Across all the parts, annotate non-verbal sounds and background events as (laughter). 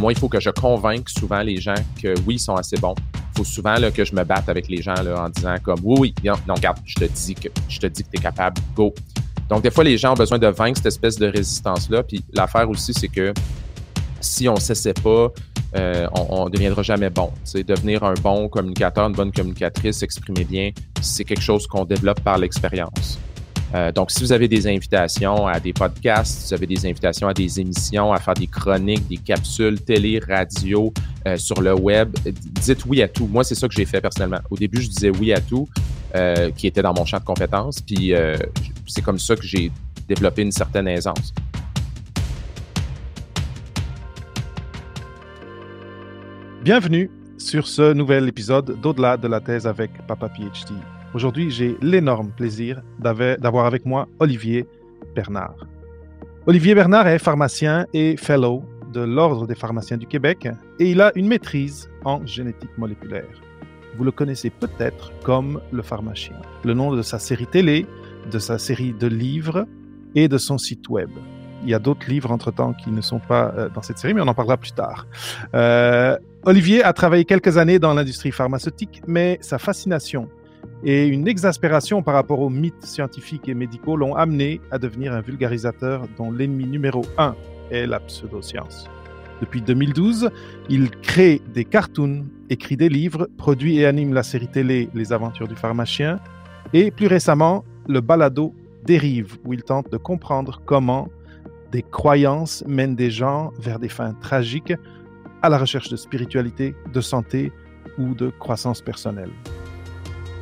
Moi, il faut que je convainque souvent les gens que oui, ils sont assez bons. Il faut souvent là, que je me batte avec les gens là, en disant comme oui, oui, non, regarde, je te dis que je te dis que tu es capable, go. Donc, des fois, les gens ont besoin de vaincre cette espèce de résistance-là. Puis l'affaire aussi, c'est que si on ne s'essaie pas, euh, on ne deviendra jamais bon. Devenir un bon communicateur, une bonne communicatrice, s'exprimer bien, c'est quelque chose qu'on développe par l'expérience. Euh, donc, si vous avez des invitations à des podcasts, si vous avez des invitations à des émissions, à faire des chroniques, des capsules télé, radio, euh, sur le web, dites oui à tout. Moi, c'est ça que j'ai fait personnellement. Au début, je disais oui à tout, euh, qui était dans mon champ de compétences, puis c'est comme ça que j'ai développé une certaine aisance. Bienvenue sur ce nouvel épisode d'Au-delà de la thèse avec Papa PhD. Aujourd'hui, j'ai l'énorme plaisir d'avoir avec moi Olivier Bernard. Olivier Bernard est pharmacien et fellow de l'Ordre des pharmaciens du Québec et il a une maîtrise en génétique moléculaire. Vous le connaissez peut-être comme le pharmacien, le nom de sa série télé, de sa série de livres et de son site web. Il y a d'autres livres entre-temps qui ne sont pas euh, dans cette série, mais on en parlera plus tard. Euh, Olivier a travaillé quelques années dans l'industrie pharmaceutique, mais sa fascination et une exaspération par rapport aux mythes scientifiques et médicaux l'ont amené à devenir un vulgarisateur dont l'ennemi numéro un est la pseudoscience. Depuis 2012, il crée des cartoons, écrit des livres, produit et anime la série télé Les Aventures du pharmacien et plus récemment le balado Dérive où il tente de comprendre comment des croyances mènent des gens vers des fins tragiques à la recherche de spiritualité, de santé ou de croissance personnelle.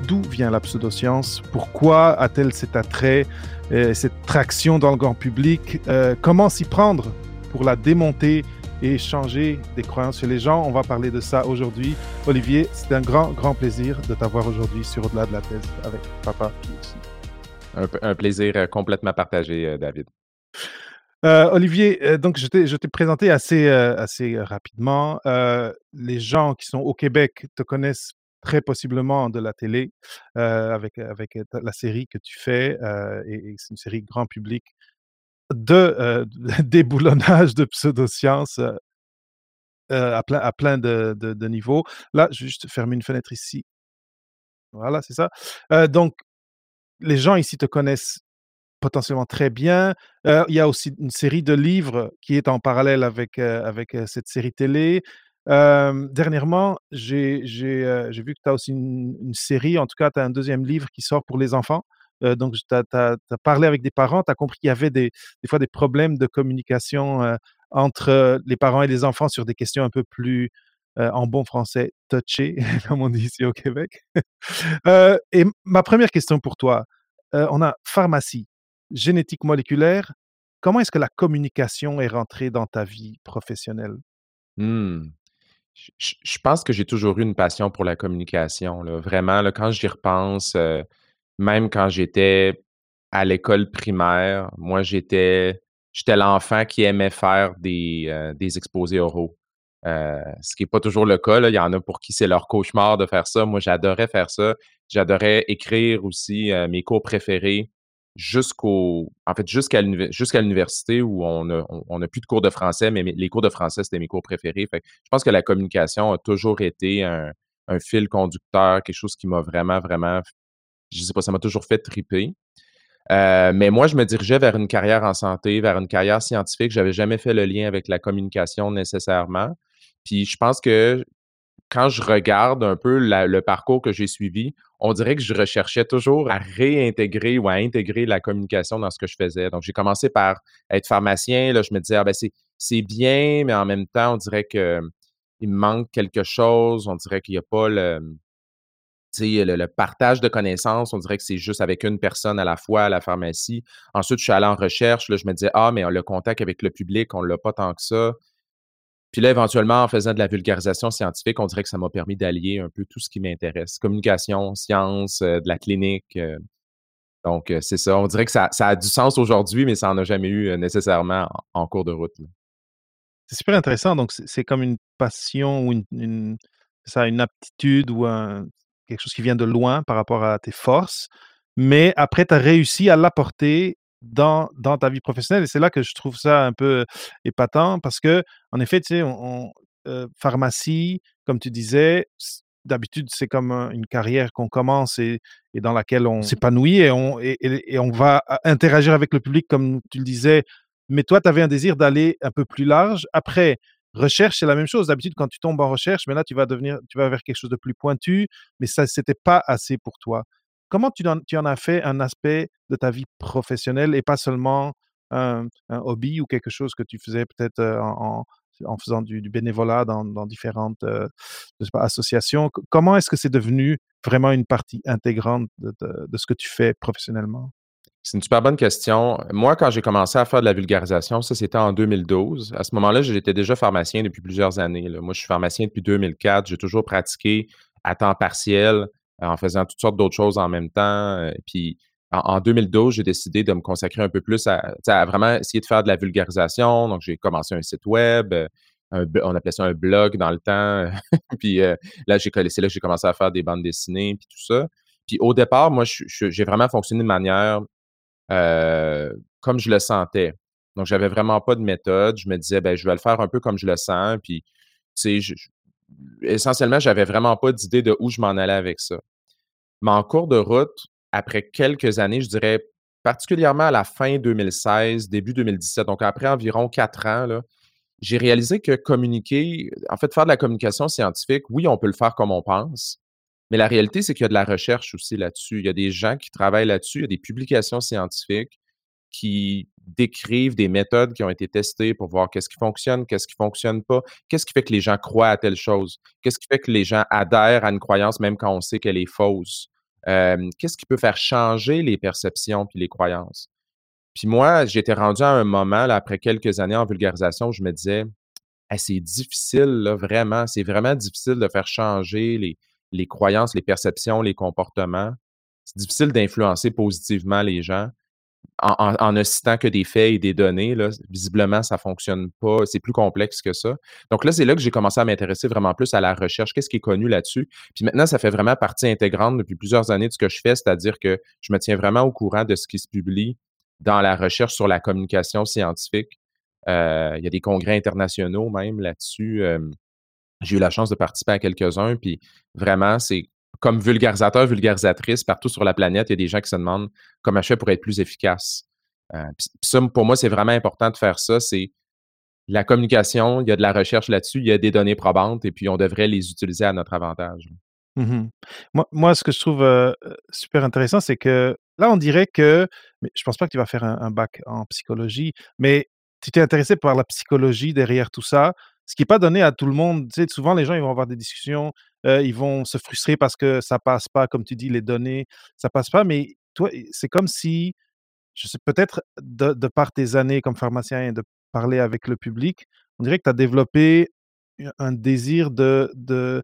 D'où vient la pseudoscience? Pourquoi a-t-elle cet attrait, euh, cette traction dans le grand public? Euh, Comment s'y prendre pour la démonter et changer des croyances chez les gens? On va parler de ça aujourd'hui. Olivier, c'est un grand, grand plaisir de t'avoir aujourd'hui sur Au-delà de la thèse avec Papa Un, un plaisir euh, complètement partagé, David. Olivier, donc je t'ai présenté assez, assez rapidement. les gens qui sont au Québec te connaissent très possiblement de la télé avec, avec la série que tu fais. et, c'est une série grand public de (laughs) déboulonnage de pseudosciences à plein, à plein de, de, niveaux. Là, je vais juste fermer une fenêtre ici. Voilà, c'est ça. donc, les gens ici te connaissent potentiellement très bien. il y a aussi une série de livres qui est en parallèle avec, avec cette série télé dernièrement, j'ai vu que tu as aussi une, série, en tout cas, tu as un deuxième livre qui sort pour les enfants. donc, tu as, parlé avec des parents, tu as compris qu'il y avait des, fois des problèmes de communication entre les parents et les enfants sur des questions un peu plus, en bon français, touchées, (laughs) comme on dit ici au Québec. (laughs) et ma première question pour toi, on a pharmacie, génétique moléculaire. Comment est-ce que la communication est rentrée dans ta vie professionnelle? Mmh. Je, pense que j'ai toujours eu une passion pour la communication. Vraiment, quand j'y repense, euh, même quand j'étais à l'école primaire, moi, j'étais j'étais l'enfant qui aimait faire des, euh, exposés oraux. Euh, ce qui n'est pas toujours le cas. Il y en a pour qui c'est leur cauchemar de faire ça. Moi, j'adorais faire ça. J'adorais écrire aussi mes cours préférés jusqu'au en fait jusqu'à l'université où on n'a on, plus de cours de français, mais les cours de français, c'était mes cours préférés. Je pense que la communication a toujours été un, fil conducteur, quelque chose qui m'a vraiment, vraiment, je sais pas, ça m'a toujours fait triper. Euh, mais moi, je me dirigeais vers une carrière en santé, vers une carrière scientifique. J'avais jamais fait le lien avec la communication nécessairement. Puis je pense que quand je regarde un peu le parcours que j'ai suivi, on dirait que je recherchais toujours à réintégrer ou à intégrer la communication dans ce que je faisais. Donc, j'ai commencé par être pharmacien. Là, je me disais, ah, ben, c'est bien, mais en même temps, on dirait qu'il me manque quelque chose. On dirait qu'il n'y a pas le, le, le, partage de connaissances. On dirait que c'est juste avec une personne à la fois à la pharmacie. Ensuite, je suis allé en recherche. Là, je me disais, ah, mais le contact avec le public, on ne l'a pas tant que ça. Puis là, éventuellement, en faisant de la vulgarisation scientifique, on dirait que ça m'a permis d'allier un peu tout ce qui m'intéresse. Communication, science, euh, de la clinique. Euh. donc, euh, c'est ça. On dirait que ça, a du sens aujourd'hui, mais ça n'en a jamais eu nécessairement en, cours de route. C'est super intéressant. Donc, c'est comme une passion ou une, aptitude ou quelque chose qui vient de loin par rapport à tes forces. Mais après, tu as réussi à l'apporter dans, dans ta vie professionnelle. Et c'est là que je trouve ça un peu épatant parce que, en effet, tu sais, on, euh, pharmacie, comme tu disais, d'habitude, c'est comme une carrière qu'on commence et, et, dans laquelle on s'épanouit et on, et, on va interagir avec le public, comme tu le disais. Mais toi, tu avais un désir d'aller un peu plus large. Après, recherche, c'est la même chose. D'habitude, quand tu tombes en recherche, mais là, tu vas devenir, tu vas vers quelque chose de plus pointu, mais ça, c'était pas assez pour toi. Comment tu en, as fait un aspect de ta vie professionnelle et pas seulement un, hobby ou quelque chose que tu faisais peut-être en, en, faisant du, bénévolat dans, différentes euh, associations? Comment est-ce que c'est devenu vraiment une partie intégrante de, de, ce que tu fais professionnellement? C'est une super bonne question. Moi, quand j'ai commencé à faire de la vulgarisation, ça c'était en 2012. À ce moment-là, j'étais déjà pharmacien depuis plusieurs années. Moi, je suis pharmacien depuis 2004. J'ai toujours pratiqué à temps partiel en faisant toutes sortes d'autres choses en même temps. Euh, puis en, 2012, j'ai décidé de me consacrer un peu plus à, vraiment essayer de faire de la vulgarisation. Donc, j'ai commencé un site web. Euh, on appelait ça un blog dans le temps. (laughs) puis euh, là, j'ai c'est là que j'ai commencé à faire des bandes dessinées puis tout ça. Puis au départ, moi, j'ai vraiment fonctionné de manière comme je le sentais. Donc, j'avais vraiment pas de méthode. Je me disais, ben, je vais le faire un peu comme je le sens. Puis, tu essentiellement, j'avais vraiment pas d'idée de où je m'en allais avec ça. Mais en cours de route, après quelques années, je dirais particulièrement à la fin 2016, début 2017, donc après environ quatre ans, j'ai réalisé que communiquer, en fait, faire de la communication scientifique, oui, on peut le faire comme on pense, mais la réalité, c'est qu'il y a de la recherche aussi là-dessus. Il y a des gens qui travaillent là-dessus, il y a des publications scientifiques qui décrivent des méthodes qui ont été testées pour voir qu'est-ce qui fonctionne, qu'est-ce qui fonctionne pas, qu'est-ce qui fait que les gens croient à telle chose, qu'est-ce qui fait que les gens adhèrent à une croyance même quand on sait qu'elle est fausse, qu'est-ce qui peut faire changer les perceptions puis les croyances? Puis moi, j'étais rendu à un moment, après quelques années en vulgarisation, où je me disais, c'est difficile, là, vraiment, c'est vraiment difficile de faire changer les croyances, les perceptions, les comportements. C'est difficile d'influencer positivement les gens en, ne citant que des faits et des données, là, visiblement, ça ne fonctionne pas. C'est plus complexe que ça. Donc là, c'est là que j'ai commencé à m'intéresser vraiment plus à la recherche. Qu'est-ce qui est connu là-dessus? Puis maintenant, ça fait vraiment partie intégrante depuis plusieurs années de ce que je fais, c'est-à-dire que je me tiens vraiment au courant de ce qui se publie dans la recherche sur la communication scientifique. Euh, il y a des congrès internationaux même là-dessus. Euh, j'ai eu la chance de participer à quelques-uns, puis vraiment, c'est comme vulgarisateur, vulgarisatrice, partout sur la planète, il y a des gens qui se demandent comment je fais pour être plus efficace. Euh, ça, pour moi, c'est vraiment important de faire ça. C'est la communication, il y a de la recherche là-dessus, il y a des données probantes et puis on devrait les utiliser à notre avantage. Mmh moi, ce que je trouve euh, super intéressant, c'est que là, on dirait que, mais je pense pas que tu vas faire un, un bac en psychologie, mais tu t'es intéressé par la psychologie derrière tout ça, ce qui n'est pas donné à tout le monde. Tu sais, souvent, les gens, ils vont avoir des discussions, euh, ils vont se frustrer parce que ça passe pas, comme tu dis, les données, ça passe pas. Mais toi, c'est comme si, je sais, peut-être de, par tes années comme pharmacien et de parler avec le public, on dirait que tu as développé un désir de, de,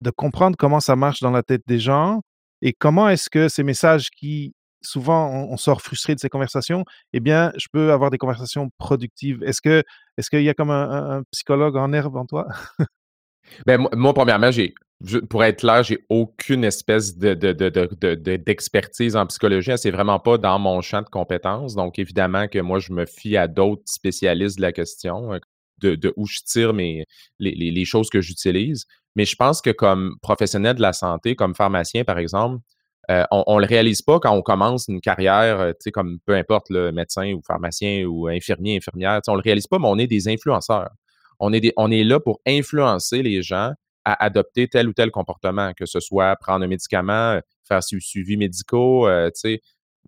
de comprendre comment ça marche dans la tête des gens et comment est-ce que ces messages qui souvent on, sort frustré de ces conversations, eh bien, je peux avoir des conversations productives. Est-ce que est-ce qu'il y a comme un, psychologue en herbe en toi? Ben, moi, premièrement, j'ai pour être clair, j'ai aucune espèce de, d'expertise en psychologie. C'est vraiment pas dans mon champ de compétences. Donc, évidemment que moi, je me fie à d'autres spécialistes de la question, euh, de, où je tire mes, les, les choses que j'utilise. Mais je pense que comme professionnel de la santé, comme pharmacien, par exemple, euh, on ne le réalise pas quand on commence une carrière, euh, tu sais, comme peu importe, le médecin ou pharmacien ou infirmier, infirmière, on ne le réalise pas, mais on est des influenceurs. On est, là pour influencer les gens à adopter tel ou tel comportement, que ce soit prendre un médicament, faire des suivis médicaux, euh, tu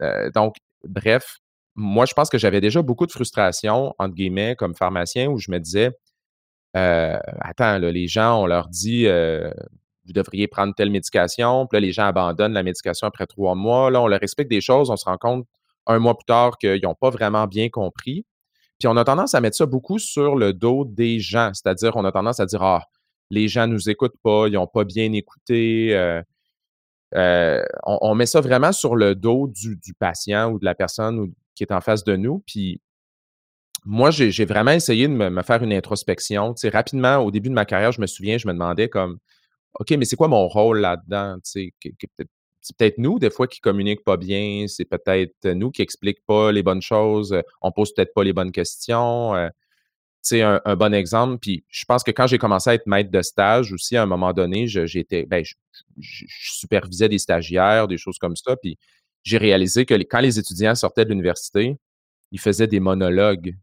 sais. donc, bref, moi, je pense que j'avais déjà beaucoup de frustration, entre guillemets, comme pharmacien, où je me disais, attends, les gens, on leur dit, vous devriez prendre telle médication. Puis là, les gens abandonnent la médication après trois mois. Là, on leur explique des choses, on se rend compte un mois plus tard qu'ils n'ont pas vraiment bien compris. Puis on a tendance à mettre ça beaucoup sur le dos des gens. C'est-à-dire, on a tendance à dire Ah, les gens ne nous écoutent pas, ils n'ont pas bien écouté. Euh, euh, on, met ça vraiment sur le dos du, patient ou de la personne qui est en face de nous. Puis moi, j'ai vraiment essayé de me, faire une introspection. Rapidement, au début de ma carrière, je me souviens, je me demandais comme OK, mais c'est quoi mon rôle là-dedans? C'est peut-être nous, des fois, qui communiquent pas bien, c'est peut-être nous qui expliquent pas les bonnes choses, on pose peut-être pas les bonnes questions. Euh, c'est un, un, bon exemple. Puis je pense que quand j'ai commencé à être maître de stage aussi, à un moment donné, j'étais, ben, je, je, supervisais des stagiaires, des choses comme ça. Puis j'ai réalisé que quand les étudiants sortaient de l'université, ils faisaient des monologues.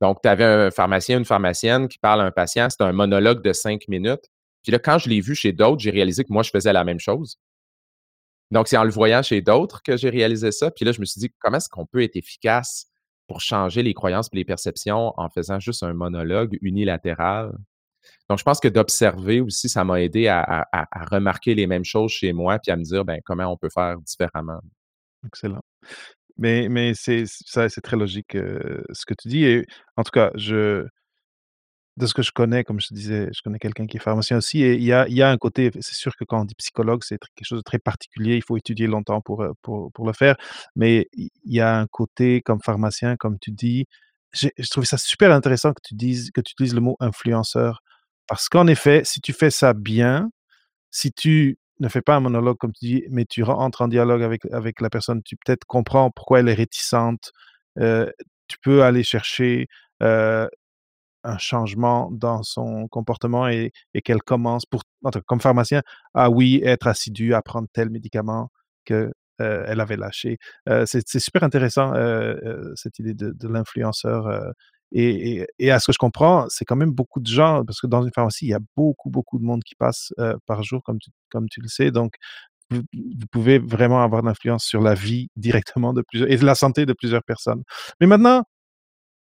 Donc, tu avais un pharmacien, une pharmacienne qui parle à un patient, c'était un monologue de cinq minutes. Puis là, quand je l'ai vu chez d'autres, j'ai réalisé que moi, je faisais la même chose. Donc, c'est en le voyant chez d'autres que j'ai réalisé ça. Puis là, je me suis dit, comment est-ce qu'on peut être efficace pour changer les croyances et les perceptions en faisant juste un monologue unilatéral? Donc, je pense que d'observer aussi, ça m'a aidé à, remarquer les mêmes choses chez moi, puis à me dire, ben, comment on peut faire différemment. Excellent. Mais, mais c'est très logique euh, ce que tu dis. Et en tout cas, je, de ce que je connais, comme je te disais, je connais quelqu'un qui est pharmacien aussi, et il y a, un côté, c'est sûr que quand on dit psychologue, c'est quelque chose de très particulier, il faut étudier longtemps pour, pour, le faire, mais il y a un côté comme pharmacien, comme tu dis, je trouve ça super intéressant que tu dises, que tu utilises le mot influenceur, parce qu'en effet, si tu fais ça bien, si tu ne fais pas un monologue comme tu dis, mais tu entres en dialogue avec, avec la personne, tu peut-être comprends pourquoi elle est réticente, tu peux aller chercher un changement dans son comportement et, qu'elle commence, pour, comme pharmacien, à oui, être assidu à prendre tel médicament que euh, elle avait lâché. Euh, c'est super intéressant, euh, cette idée de, l'influenceur. Et, à ce que je comprends, c'est quand même beaucoup de gens, parce que dans une pharmacie, il y a beaucoup, beaucoup de monde qui passe par jour, comme tu, comme tu le sais. Donc, vous, pouvez vraiment avoir de l'influence sur la vie directement de plusieurs, et de la santé de plusieurs personnes. Mais maintenant,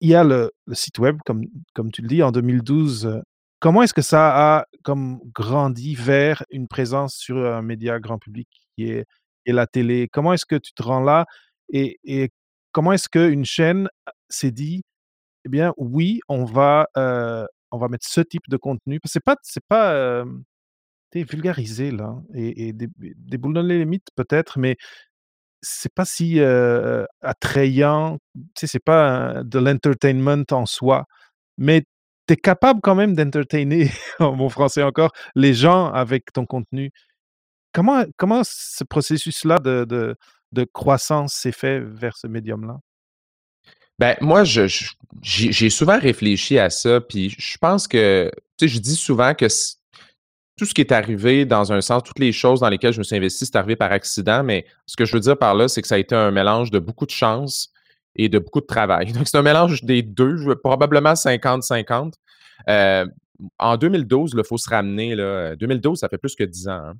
il y a le, site web, comme, comme tu le dis, en 2012. Comment est-ce que ça a comme grandi vers une présence sur un média grand public qui est, la télé? Comment est-ce que tu te rends là? Et, comment est-ce qu'une chaîne s'est dit, eh bien, oui, on va, on va mettre ce type de contenu? C'est pas, c'est pas vulgarisé là, et, et déboulonner les mythes peut-être, mais c'est pas si attrayant, tu sais, c'est pas de l'entertainment en soi, mais tu es capable quand même d'entertainer, (laughs) en bon français encore, les gens avec ton contenu. Comment, comment ce processus-là de, de, de, croissance s'est fait vers ce médium-là? Ben, moi, j'ai souvent réfléchi à ça, puis je pense que, tu sais, je dis souvent que tout ce qui est arrivé dans un sens, toutes les choses dans lesquelles je me suis investi, c'est arrivé par accident, mais ce que je veux dire par là, c'est que ça a été un mélange de beaucoup de chance et de beaucoup de travail. (laughs) Donc, c'est un mélange des deux, probablement 50-50. Euh, en 2012, il faut se ramener, là, 2012, ça fait plus que 10 ans. Hein.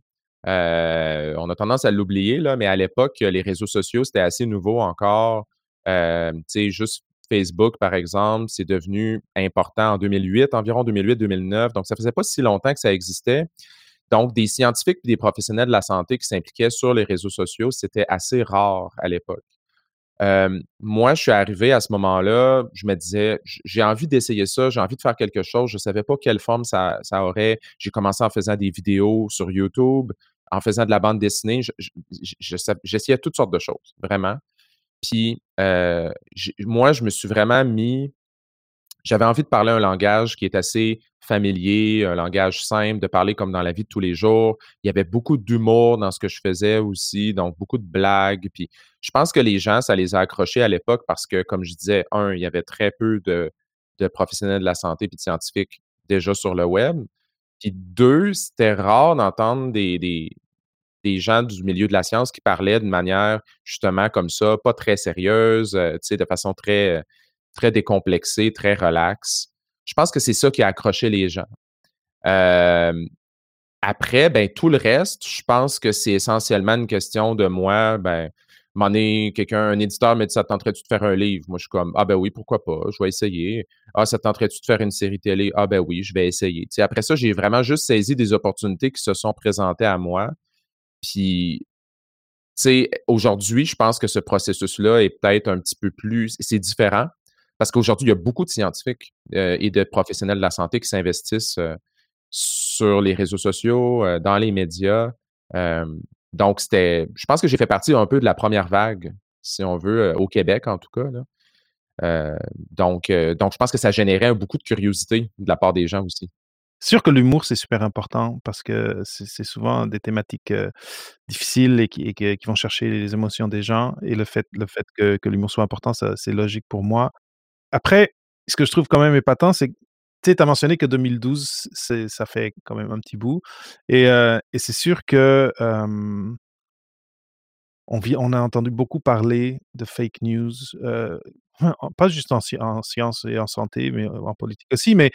Euh, on a tendance à l'oublier, mais à l'époque, les réseaux sociaux, c'était assez nouveau encore. Euh, juste Facebook, par exemple, c'est devenu important en 2008, environ 2008-2009. Donc, ça faisait pas si longtemps que ça existait. Donc, des scientifiques et des professionnels de la santé qui s'impliquaient sur les réseaux sociaux, c'était assez rare à l'époque. Euh, moi, je suis arrivé à ce moment-là, je me disais, j'ai envie d'essayer ça, j'ai envie de faire quelque chose. Je ne savais pas quelle forme ça, aurait. J'ai commencé en faisant des vidéos sur YouTube, en faisant de la bande dessinée. J'essayais toutes sortes de choses, vraiment. Puis euh, moi, je me suis vraiment mis. J'avais envie de parler un langage qui est assez familier, un langage simple, de parler comme dans la vie de tous les jours. Il y avait beaucoup d'humour dans ce que je faisais aussi, donc beaucoup de blagues. Puis je pense que les gens, ça les a accrochés à l'époque parce que, comme je disais, un, il y avait très peu de, professionnels de la santé et de scientifiques déjà sur le web. Puis deux, c'était rare d'entendre des, des gens du milieu de la science qui parlaient de manière justement comme ça, pas très sérieuse, euh, de façon très, très décomplexée, très relaxe. Je pense que c'est ça qui a accroché les gens. après, ben, tout le reste, je pense que c'est essentiellement une question de moi, ben, m'en est quelqu'un, un éditeur me dit ça tenterait-tu de faire un livre? Moi, je suis comme Ah ben oui, pourquoi pas, je vais essayer. Ah, ça tenterait-tu de faire une série télé? Ah ben oui, je vais essayer. après ça, j'ai vraiment juste saisi des opportunités qui se sont présentées à moi. Puis, tu sais, aujourd'hui, je pense que ce processus-là est peut-être un petit peu plus, c'est différent parce qu'aujourd'hui, il y a beaucoup de scientifiques euh, et de professionnels de la santé qui s'investissent euh, sur les réseaux sociaux, euh, dans les médias. donc, c'était, je pense que j'ai fait partie un peu de la première vague, si on veut, au Québec en tout cas. donc, donc, je pense que ça générait beaucoup de curiosité de la part des gens aussi. Sûr que l'humour, c'est super important parce que c'est souvent des thématiques, difficiles et qui vont chercher les émotions des gens et le fait le fait que l'humour soit important, c'est logique pour moi. Après, ce que je trouve quand même épatant, c'est que, tu as mentionné que 2012, c'est ça fait quand même un petit bout et c'est sûr que, on vit on a entendu beaucoup parler de fake news, pas juste en en sciences et en santé, mais en politique aussi, mais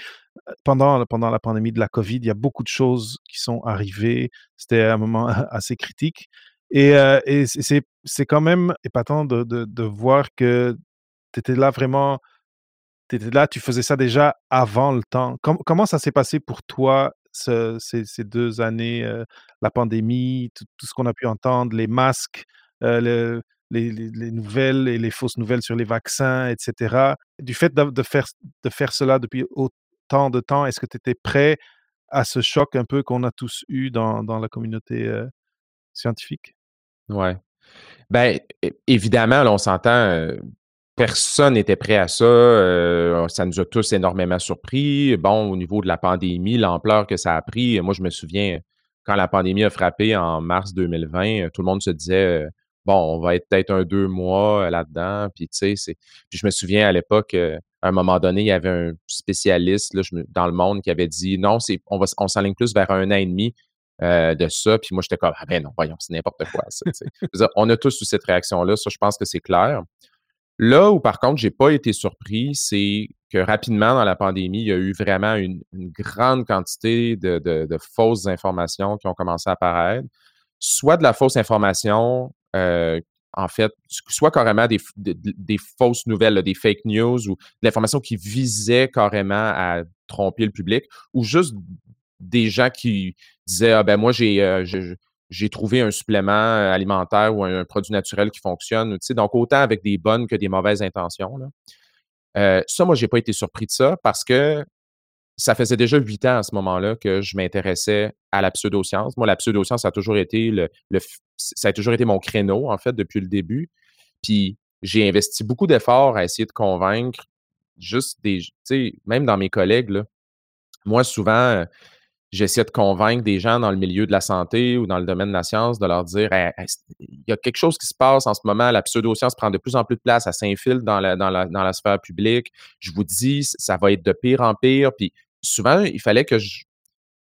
pendant pendant la pandémie de la covid, il y a beaucoup de choses qui sont arrivées. C'était un moment (laughs) assez critique et et c'est quand même épatant de de de voir que tu étais là vraiment tu étais là, tu faisais ça déjà avant le temps. Com comment ça s'est passé pour toi ce ces ces 2 années, la pandémie, tout tout ce qu'on a pu entendre, les masques, le les les les nouvelles et les fausses nouvelles sur les vaccins et cetera. Du fait de faire cela depuis autant de temps, est-ce que tu étais prêt à ce choc un peu qu'on a tous eu dans la communauté, heu, scientifique? Ouais. Ben, évidemment, on s'entend, heu, personne n'était prêt à ça, heu, ça nous a tous énormément surpris. Bon, au niveau de la pandémie, l'ampleur que ça a pris, moi, je me souviens, quand la pandémie a frappé en mars 2020, tout le monde se disait, «Bon, on va être peut-être un 2 mois, là-dedans», puis tu sais, puis je me souviens à l'époque, heu, à un moment donné, il y avait un spécialiste, là, dans le monde qui avait dit: «Non, c'est on va on s'enligne plus vers 1 an et demi, heu, de ça», puis moi, j'étais comme: «Ah ben non, voyons, c'est n'importe quoi ça», on a tous eu cette réaction-là, ça, je pense que c'est clair. Là où par contre, j'ai pas été surpris, c'est que rapidement dans la pandémie, il y a eu vraiment une grande quantité de de fausses informations qui ont commencé à apparaître. Soit de la fausse information, heu, en fait, soit carrément des fausses nouvelles, des fake news ou de l'information qui visait carrément à tromper le public ou juste des gens qui disaient: «Ah ben moi j'ai, je je j'ai trouvé un supplément, heu, alimentaire ou un produit naturel qui fonctionne»? Donc autant avec des bonnes que des mauvaises intentions, là. Ça, moi, j'ai pas été surpris de ça parce que ça faisait déjà 8 ans à ce moment-là que je m'intéressais à la pseudoscience. Moi, la pseudoscience, ça a toujours été le ça a toujours été mon créneau, en fait, depuis le début. Puis j'ai investi beaucoup d'efforts à essayer de convaincre juste des tu sais, même dans mes collègues, là, moi, souvent, heu, j'essayais de convaincre des gens dans le milieu de la santé ou dans le domaine de la science, de leur dire: «Hey hey, c il y a quelque chose qui se passe en ce moment, la pseudoscience prend de plus en plus de place, elle s'infiltre dans la dans la dans la sphère publique. Je vous dis, ça va être de pire en pire», puis souvent, il fallait que j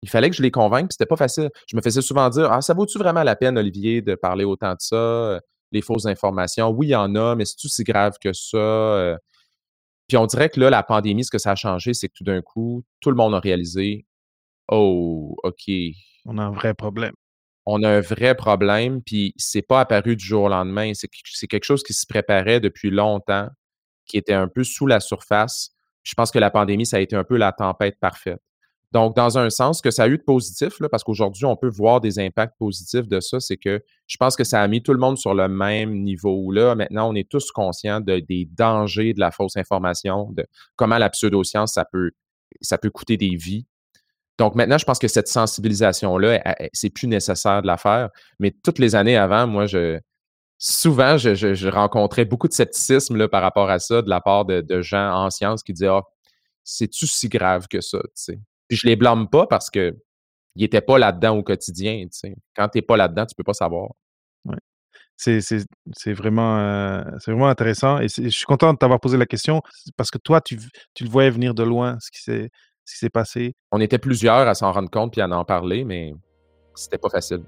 il fallait que je les convainque, puis c'était pas facile. Je me faisais souvent dire: «Ah, ça vaut-tu vraiment la peine, Olivier, de parler autant de ça, heu, les fausses informations? Oui, il y en a, mais c'est-tu si grave que ça?» heu, puis on dirait que là, la pandémie, ce que ça a changé, c'est que tout d'un coup, tout le monde a réalisé: «Oh, OK» On a un vrai problème. «on a un vrai problème», puis c'est pas apparu du jour au lendemain. C'est quelque chose qui se préparait depuis longtemps, qui était un peu sous la surface. Je pense que la pandémie, ça a été un peu la tempête parfaite. Donc dans un sens, que ça a eu de positif, là, parce qu'aujourd'hui, on peut voir des impacts positifs de ça, c'est que je pense que ça a mis tout le monde sur le même niveau, là, maintenant, on est tous conscients de des dangers de la fausse information, de comment la pseudoscience, ça peut ça peut coûter des vies. Donc maintenant, je pense que cette sensibilisation-là, c'est plus nécessaire de la faire, mais toutes les années avant, moi, je souvent, je je je rencontrais beaucoup de scepticisme, là, par rapport à ça, de la part de de gens en sciences qui disaient: «Ah, c'est-tu si grave que ça?» tu sais? Puis je les blâme pas parce qu'ils étaient pas là-dedans au quotidien? Quand tu es pas là-dedans, tu peux pas savoir. Ouais. C'est c'est c'est vraiment, heu, c'est vraiment intéressant et je suis content de t'avoir posé la question parce que toi, tu tu le voyais venir de loin, ce qui s'est ce qui s'est passé. On était plusieurs à s'en rendre compte puis à en parler, mais c'était pas facile.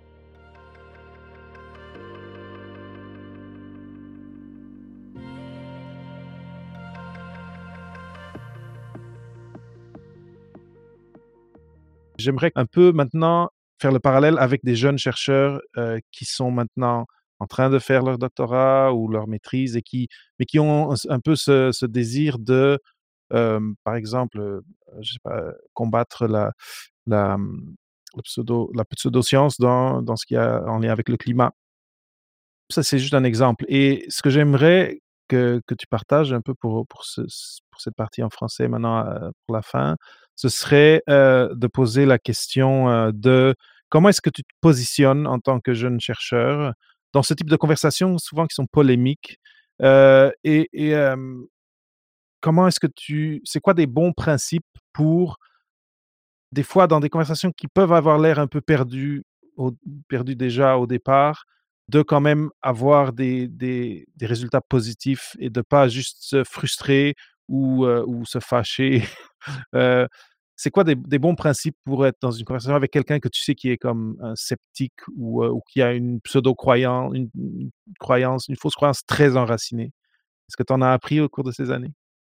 J'aimerais un peu maintenant faire le parallèle avec des jeunes chercheurs, heu, qui sont maintenant en train de faire leur doctorat ou leur maîtrise et qui mais qui ont un peu ce désir de, hem, par exemple, pas, combattre la la, pseudo pseudoscience dans dans ce qui a en lien avec le climat. Ça, c'est juste un exemple et ce que j'aimerais que que tu partages un peu pour pour cette partie en français maintenant, pour la fin, ce serait, heu, de poser la question, heu, de comment est-ce que tu te positionnes en tant que jeune chercheur dans ce type de conversations souvent qui sont polémiques? Heu et comment est-ce que tu c'est quoi des bons principes pour des fois, dans des conversations qui peuvent avoir l'air un peu perdues, perdues déjà au départ, de quand même avoir des, des, résultats positifs et de pas juste se frustrer ou, euh, ou se fâcher. (laughs) Euh, c'est quoi des, bons principes pour être dans une conversation avec quelqu'un que tu sais qui est comme un sceptique ou, euh, qui a une pseudo-croyance, une, croyance, une fausse croyance très enracinée? Est-ce que tu en as appris au cours de ces années?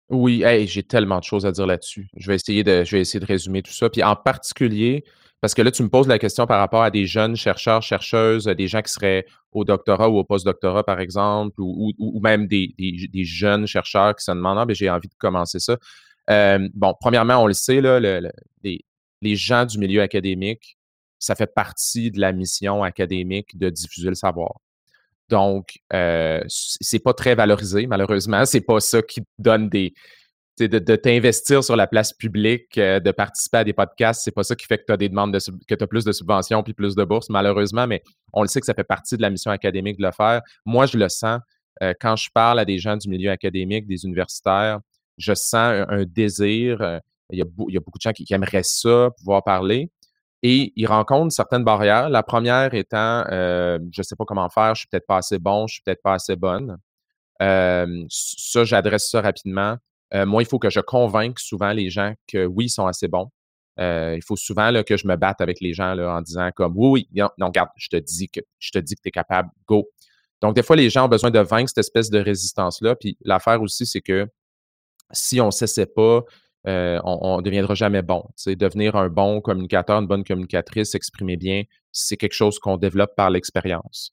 Oui, j'ai tellement de choses à dire là-dessus. Je vais essayer de, résumer tout ça. Puis en particulier, parce que là, tu me poses la question par rapport à des jeunes chercheurs, chercheuses, des gens qui seraient au doctorat ou au post-doctorat, par exemple, ou, même des, des, jeunes chercheurs qui se demandent ah, ben, j'ai envie de commencer ça. Euh, bon, premièrement, on le sait, les, gens du milieu académique, ça fait partie de la mission académique de diffuser le savoir. Donc, euh, c'est pas très valorisé, malheureusement. (laughs) C'est pas ça qui donne des, de, t'investir sur la place publique, euh, de participer à des podcasts, c'est pas ça qui fait que tu as des demandes de que tu plus de subventions puis plus de bourses, malheureusement, mais on le sait que ça fait partie de la mission académique de le faire. Moi, je le sens quand je parle à des gens du milieu académique, des universitaires, je sens un, désir. Euh, il, y a beaucoup de gens qui, aimeraient ça, pouvoir parler. Et ils rencontrent certaines barrières. La première étant, je ne sais pas comment faire, je suis peut-être pas assez bon, je suis peut-être pas assez bonne. ça, j'adresse ça rapidement. Euh, moi, il faut que je convainque souvent les gens que oui, ils sont assez bons. Euh, il faut souvent que je me batte avec les gens en disant comme oui, oui, non, regarde, je te dis que je te dis que tu es capable, go. Donc, des fois, les gens ont besoin de vaincre cette espèce de résistance-là. Puis l'affaire aussi, c'est que si on ne s'essaie pas, euh, on ne deviendra jamais bon. Devenir un bon communicateur, une bonne communicatrice, s'exprimer bien, c'est quelque chose qu'on développe par l'expérience.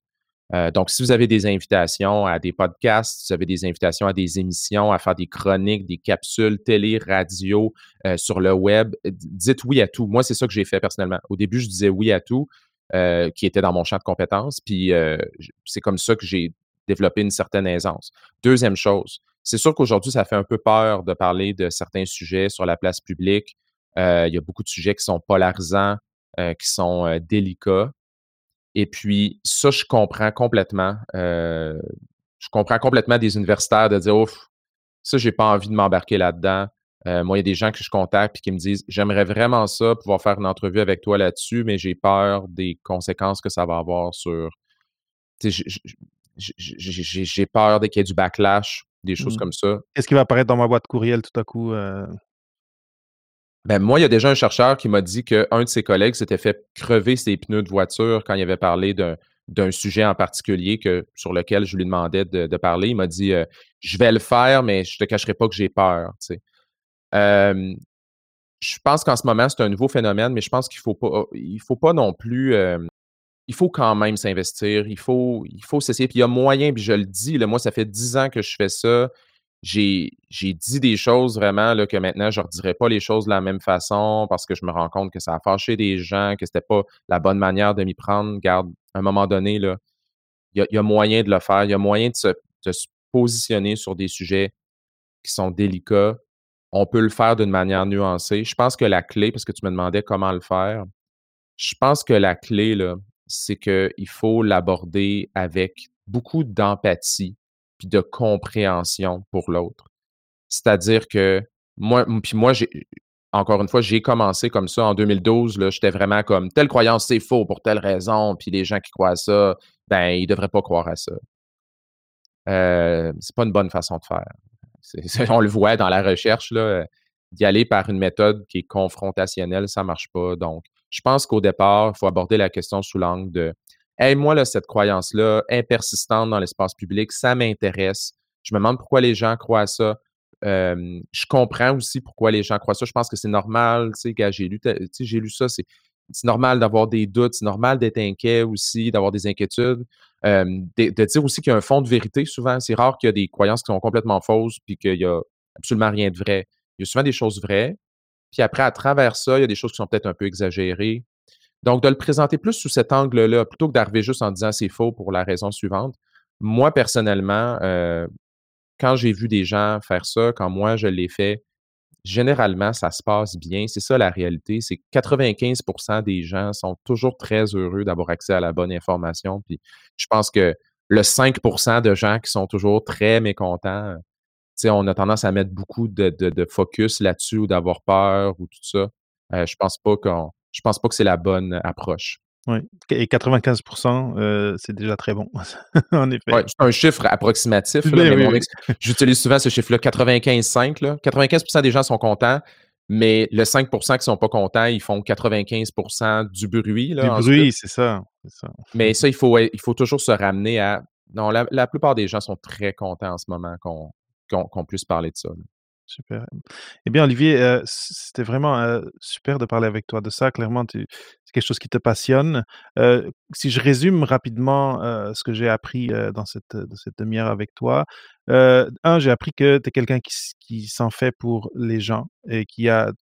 Euh, donc, si vous avez des invitations à des podcasts, si vous avez des invitations à des émissions, à faire des chroniques, des capsules télé, radio, euh, sur le web, dites oui à tout. Moi, c'est ça que j'ai fait personnellement. Au début, je disais oui à tout, qui était dans mon champ de compétences, puis c'est comme ça que j'ai développé une certaine aisance. Deuxième chose, c'est sûr qu'aujourd'hui, ça fait un peu peur de parler de certains sujets sur la place publique. il y a beaucoup de sujets qui sont polarisants, qui sont délicats. Et puis, ça, je comprends complètement. Euh, je comprends complètement des universitaires de dire, ouf, ça, j'ai pas envie de m'embarquer là-dedans. Euh, moi, il y a des gens que je contacte et qui me disent, j'aimerais vraiment ça, pouvoir faire une entrevue avec toi là-dessus, mais j'ai peur des conséquences que ça va avoir sur. J'ai peur qu'il y ait du backlash, des choses mmh. comme ça. Qu'est-ce qui va apparaître dans ma boîte courriel tout à coup? Euh? Ben, moi, il y a déjà un chercheur qui m'a dit qu'un de ses collègues s'était fait crever ses pneus de voiture quand il avait parlé d'un sujet en particulier que, sur lequel je lui demandais de, parler. Il m'a dit euh, Je vais le faire, mais je ne te cacherai pas que j'ai peur. je pense qu'en ce moment, c'est un nouveau phénomène, mais je pense qu'il ne faut, pas, il faut pas non plus. Il faut quand même s'investir. Il faut, il faut s'essayer. Puis il y a moyen, puis je le dis, moi, ça fait dix ans que je fais ça j'ai dit des choses vraiment là, que maintenant, je ne redirais pas les choses de la même façon parce que je me rends compte que ça a fâché des gens, que ce n'était pas la bonne manière de m'y prendre. Garde, à un moment donné, il y, a, moyen de le faire. Il y a moyen de se, de se, positionner sur des sujets qui sont délicats. On peut le faire d'une manière nuancée. Je pense que la clé, parce que tu me demandais comment le faire, je pense que la clé, là, c'est qu'il faut l'aborder avec beaucoup d'empathie de compréhension pour l'autre. C'est-à-dire que moi, puis moi, j'ai, encore une fois, j'ai commencé comme ça en 2012. Là, j'étais vraiment comme telle croyance, c'est faux pour telle raison, puis les gens qui croient à ça, ben, ils ne devraient pas croire à ça. Euh, c'est pas une bonne façon de faire. on le voit dans la recherche, là, d'y aller par une méthode qui est confrontationnelle, ça ne marche pas. Donc, je pense qu'au départ, il faut aborder la question sous l'angle de Hey, moi, là, cette croyance-là, persistante dans l'espace public, ça m'intéresse. Je me demande pourquoi les gens croient ça. je comprends aussi pourquoi les gens croient ça. Je pense que c'est normal. Tu sais, j'ai lu, j'ai lu ça. C'est, normal d'avoir des doutes. C'est normal d'être inquiet aussi, d'avoir des inquiétudes. de, dire aussi qu'il y a un fond de vérité, souvent. C'est rare qu'il y a des croyances qui sont complètement fausses puis qu'il n'y a absolument rien de vrai. Il y a souvent des choses vraies. Puis après, à travers ça, il y a des choses qui sont peut-être un peu exagérées. Donc, de le présenter plus sous cet angle-là, plutôt que d'arriver juste en disant c'est faux pour la raison suivante. Moi, personnellement, euh, quand j'ai vu des gens faire ça, quand moi je l'ai fait, généralement, ça se passe bien. C'est ça la réalité. C'est que 95% des gens sont toujours très heureux d'avoir accès à la bonne information. Puis je pense que le 5% de gens qui sont toujours très mécontents, on a tendance à mettre beaucoup de, de focus là-dessus ou d'avoir peur ou tout ça. Euh, je pense pas qu'on je pense pas que c'est la bonne approche. Oui, et 95% euh, c'est déjà très bon, (laughs) en effet. Ouais, un chiffre approximatif, mais j'utilise souvent ce chiffre-là, 95,5. 95% des gens sont contents, mais le 5% qui sont pas contents, ils font 95% du bruit. Là, du bruit, c'est ça, ça, Mais ça, il faut, il faut toujours se ramener à... Non, la, la plupart des gens sont très contents en ce moment qu'on puisse parler de ça. Super. Eh bien, Olivier, euh, c'était vraiment euh, super de parler avec toi de ça. Clairement, c'est quelque chose qui te passionne. Euh, si je résume rapidement ce que j'ai appris dans cette, demi-heure avec toi, un, j'ai appris que tu es quelqu'un qui, s'en fait pour les gens et qui a.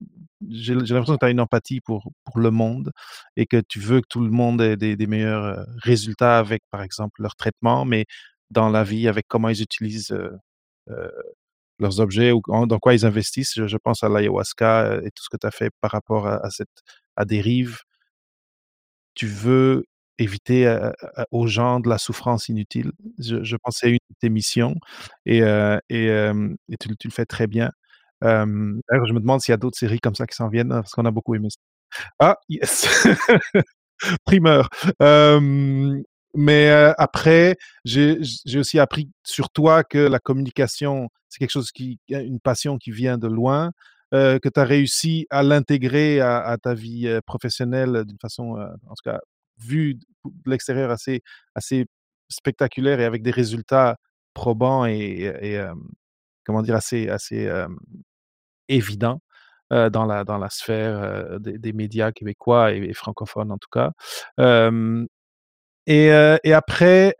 J'ai l'impression que tu as une empathie pour, le monde et que tu veux que tout le monde ait des meilleurs résultats avec, par exemple, leur traitement, mais dans la vie, avec comment ils utilisent leurs objets ou dans quoi ils investissent. Je, pense à l'ayahuasca euh, et tout ce que tu as fait par rapport à, cette à dérive. Tu veux éviter aux gens de la souffrance inutile? Je, je pense que c'est une de tes missions et, euh, et, tu, le fais très bien. Je me demande s'il y a d'autres séries comme ça qui s'en viennent, hein, parce qu'on a beaucoup aimé ça. Ah, yes! (laughs) Primeur. Mais après, j'ai aussi appris sur toi que la communication, c'est quelque chose qui, une passion qui vient de loin, que tu as réussi à l'intégrer à, ta vie professionnelle d'une façon, en tout cas, vue de l'extérieur assez, assez spectaculaire et avec des résultats probants et, comment dire, assez, assez évidents. dans, la, dans la sphère des, médias québécois et, francophones en tout cas. Et, et après,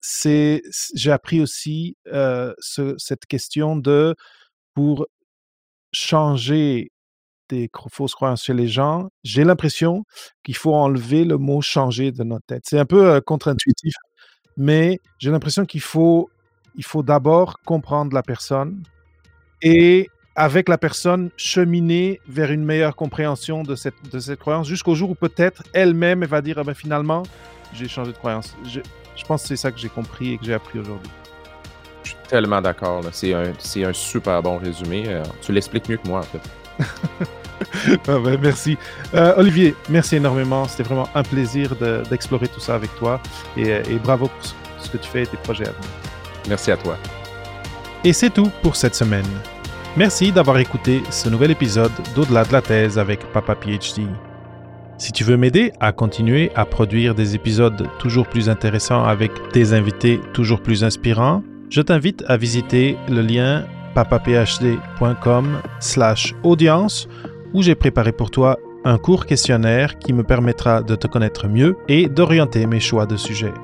c'est, j'ai appris aussi ce, cette question de pour changer des fausses croyances chez les gens, j'ai l'impression qu'il faut enlever le mot changer de notre tête. C'est un peu contre-intuitif, mais j'ai l'impression qu'il faut, faut d'abord comprendre la personne et avec la personne cheminer vers une meilleure compréhension de cette, de cette croyance jusqu'au jour où peut-être elle-même elle va dire ah ben, finalement j'ai changé de croyance. Je, pense que c'est ça que j'ai compris et que j'ai appris aujourd'hui. Je suis tellement d'accord. C'est un, un, super bon résumé. Euh, tu l'expliques mieux que moi, en fait. (laughs) Ah ben, merci. Euh, Olivier, merci énormément. C'était vraiment un plaisir d'explorer tout ça avec toi. Et, euh, et, bravo pour ce que tu fais et tes projets à venir. Merci à toi. Et c'est tout pour cette semaine. Merci d'avoir écouté ce nouvel épisode d'Au-delà de la thèse avec Papa PhD. Si tu veux m'aider à continuer à produire des épisodes toujours plus intéressants avec des invités toujours plus inspirants, je t'invite à visiter le lien papaphd.com slash audience où j'ai préparé pour toi un court questionnaire qui me permettra de te connaître mieux et d'orienter mes choix de sujets.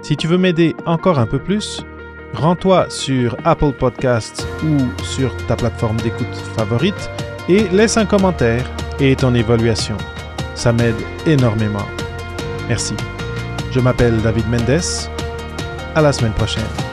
Si tu veux m'aider encore un peu plus, rends-toi sur Apple Podcasts ou sur ta plateforme d'écoute favorite et laisse un commentaire et ton évaluation. Ça m'aide énormément. Merci. Je m'appelle David Mendes. À la semaine prochaine.